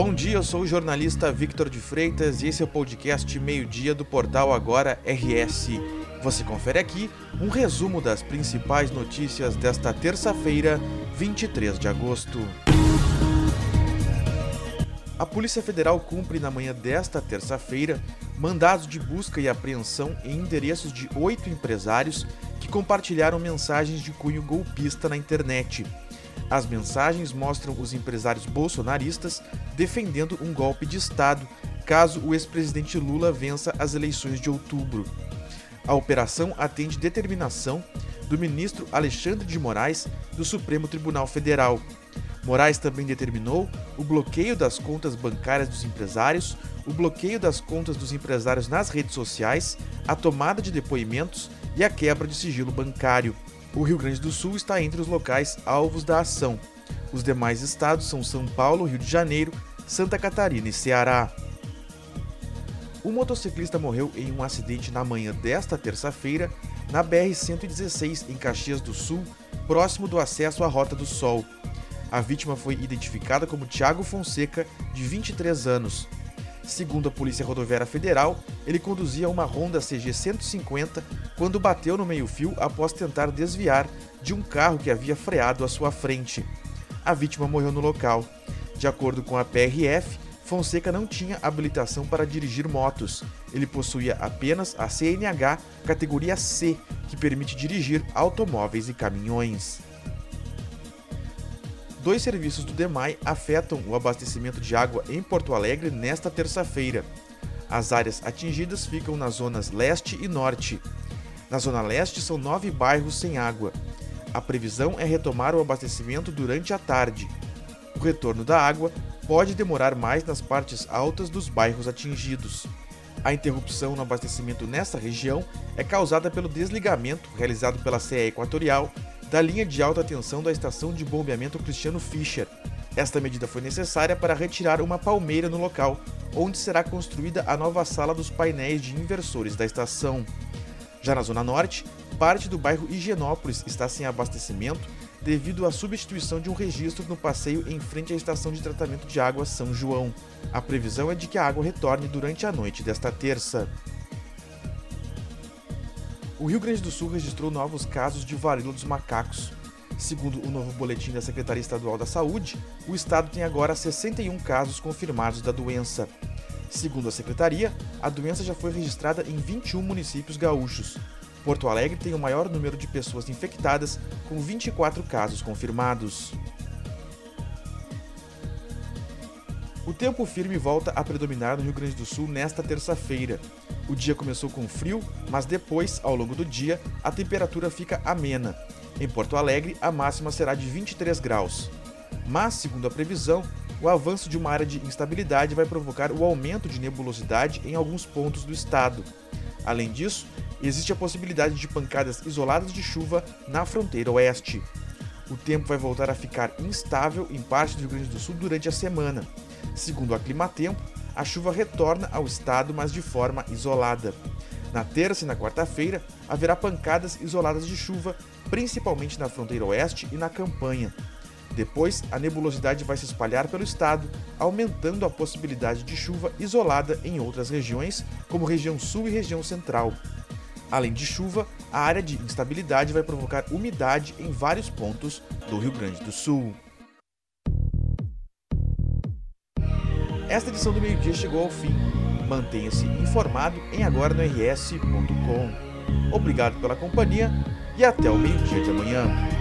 Bom dia, eu sou o jornalista Victor de Freitas e esse é o podcast Meio-Dia do portal Agora RS. Você confere aqui um resumo das principais notícias desta terça-feira, 23 de agosto. A Polícia Federal cumpre na manhã desta terça-feira mandados de busca e apreensão em endereços de oito empresários que compartilharam mensagens de cunho golpista na internet. As mensagens mostram os empresários bolsonaristas defendendo um golpe de Estado caso o ex-presidente Lula vença as eleições de outubro. A operação atende determinação do ministro Alexandre de Moraes do Supremo Tribunal Federal. Moraes também determinou o bloqueio das contas bancárias dos empresários, o bloqueio das contas dos empresários nas redes sociais, a tomada de depoimentos e a quebra de sigilo bancário. O Rio Grande do Sul está entre os locais alvos da ação. Os demais estados são São Paulo, Rio de Janeiro, Santa Catarina e Ceará. Um motociclista morreu em um acidente na manhã desta terça-feira na BR-116 em Caxias do Sul, próximo do acesso à Rota do Sol. A vítima foi identificada como Tiago Fonseca, de 23 anos. Segundo a Polícia Rodoviária Federal, ele conduzia uma Honda CG 150 quando bateu no meio-fio após tentar desviar de um carro que havia freado à sua frente. A vítima morreu no local. De acordo com a PRF, Fonseca não tinha habilitação para dirigir motos. Ele possuía apenas a CNH categoria C, que permite dirigir automóveis e caminhões. Dois serviços do DEMAI afetam o abastecimento de água em Porto Alegre nesta terça-feira. As áreas atingidas ficam nas zonas leste e norte. Na zona leste são nove bairros sem água. A previsão é retomar o abastecimento durante a tarde. O retorno da água pode demorar mais nas partes altas dos bairros atingidos. A interrupção no abastecimento nesta região é causada pelo desligamento realizado pela CE Equatorial da linha de alta tensão da estação de bombeamento Cristiano Fischer. Esta medida foi necessária para retirar uma palmeira no local, onde será construída a nova sala dos painéis de inversores da estação. Já na Zona Norte, parte do bairro Higienópolis está sem abastecimento devido à substituição de um registro no passeio em frente à estação de tratamento de água São João. A previsão é de que a água retorne durante a noite desta terça. O Rio Grande do Sul registrou novos casos de varíola dos macacos. Segundo o novo boletim da Secretaria Estadual da Saúde, o estado tem agora 61 casos confirmados da doença. Segundo a secretaria, a doença já foi registrada em 21 municípios gaúchos. Porto Alegre tem o maior número de pessoas infectadas, com 24 casos confirmados. Tempo firme volta a predominar no Rio Grande do Sul nesta terça-feira. O dia começou com frio, mas depois, ao longo do dia, a temperatura fica amena. Em Porto Alegre, a máxima será de 23 graus. Mas, segundo a previsão, o avanço de uma área de instabilidade vai provocar o aumento de nebulosidade em alguns pontos do estado. Além disso, existe a possibilidade de pancadas isoladas de chuva na fronteira oeste. O tempo vai voltar a ficar instável em parte do Rio Grande do Sul durante a semana. Segundo a Climatempo, a chuva retorna ao estado, mas de forma isolada. Na terça e na quarta-feira, haverá pancadas isoladas de chuva, principalmente na fronteira oeste e na campanha. Depois, a nebulosidade vai se espalhar pelo estado, aumentando a possibilidade de chuva isolada em outras regiões, como região sul e região central. Além de chuva, a área de instabilidade vai provocar umidade em vários pontos do Rio Grande do Sul. Esta edição do meio-dia chegou ao fim. Mantenha-se informado em agora. Obrigado pela companhia e até o meio-dia de amanhã.